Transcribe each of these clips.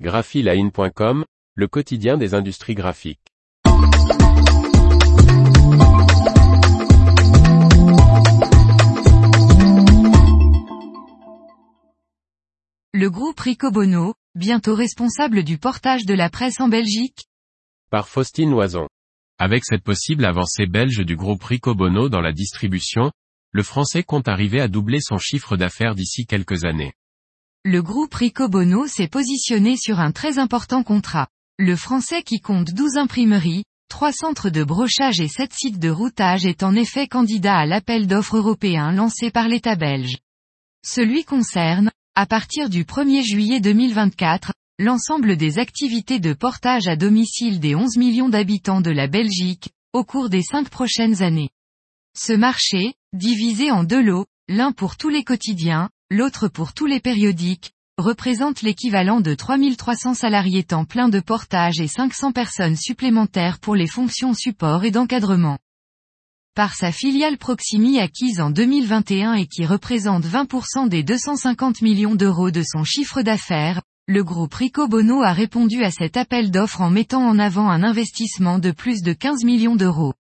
graphiline.com, le quotidien des industries graphiques. Le groupe Ricobono, bientôt responsable du portage de la presse en Belgique Par Faustine Loison. Avec cette possible avancée belge du groupe Ricobono dans la distribution, le français compte arriver à doubler son chiffre d'affaires d'ici quelques années. Le groupe Ricobono s'est positionné sur un très important contrat. Le français qui compte 12 imprimeries, 3 centres de brochage et 7 sites de routage est en effet candidat à l'appel d'offres européen lancé par l'État belge. Celui concerne, à partir du 1er juillet 2024, l'ensemble des activités de portage à domicile des 11 millions d'habitants de la Belgique, au cours des cinq prochaines années. Ce marché, divisé en deux lots, l'un pour tous les quotidiens, l'autre pour tous les périodiques, représente l'équivalent de 3300 salariés temps plein de portage et 500 personnes supplémentaires pour les fonctions support et d'encadrement. Par sa filiale Proximi acquise en 2021 et qui représente 20% des 250 millions d'euros de son chiffre d'affaires, le groupe Ricobono a répondu à cet appel d'offres en mettant en avant un investissement de plus de 15 millions d'euros.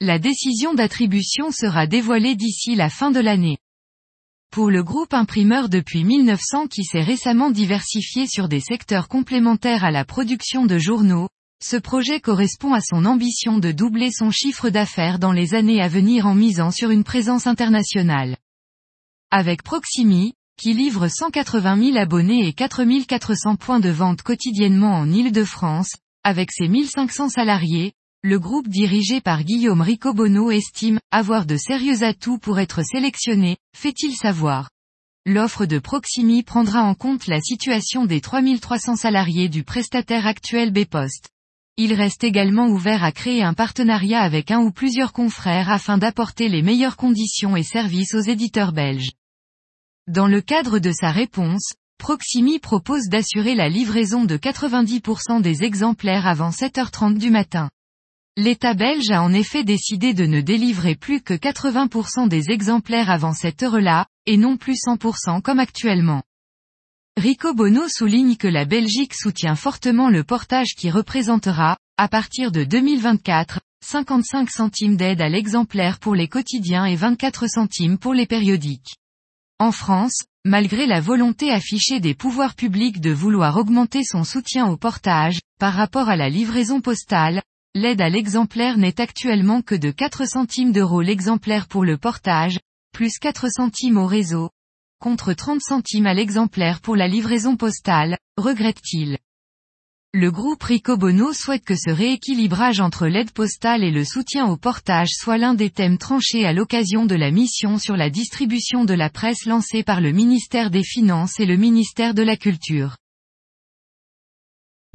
La décision d'attribution sera dévoilée d'ici la fin de l'année. Pour le groupe imprimeur depuis 1900 qui s'est récemment diversifié sur des secteurs complémentaires à la production de journaux, ce projet correspond à son ambition de doubler son chiffre d'affaires dans les années à venir en misant sur une présence internationale. Avec Proximi, qui livre 180 000 abonnés et 4400 points de vente quotidiennement en Île-de-France, avec ses 1500 salariés, le groupe dirigé par Guillaume Ricobono estime avoir de sérieux atouts pour être sélectionné, fait-il savoir. L'offre de Proximi prendra en compte la situation des 3300 salariés du prestataire actuel B-Post. Il reste également ouvert à créer un partenariat avec un ou plusieurs confrères afin d'apporter les meilleures conditions et services aux éditeurs belges. Dans le cadre de sa réponse, Proximi propose d'assurer la livraison de 90% des exemplaires avant 7h30 du matin. L'État belge a en effet décidé de ne délivrer plus que 80% des exemplaires avant cette heure-là, et non plus 100% comme actuellement. Rico Bono souligne que la Belgique soutient fortement le portage qui représentera, à partir de 2024, 55 centimes d'aide à l'exemplaire pour les quotidiens et 24 centimes pour les périodiques. En France, malgré la volonté affichée des pouvoirs publics de vouloir augmenter son soutien au portage, par rapport à la livraison postale, l'aide à l'exemplaire n'est actuellement que de 4 centimes d'euros l'exemplaire pour le portage, plus 4 centimes au réseau, contre 30 centimes à l'exemplaire pour la livraison postale, regrette-t-il. Le groupe Ricobono souhaite que ce rééquilibrage entre l'aide postale et le soutien au portage soit l'un des thèmes tranchés à l'occasion de la mission sur la distribution de la presse lancée par le ministère des Finances et le ministère de la Culture.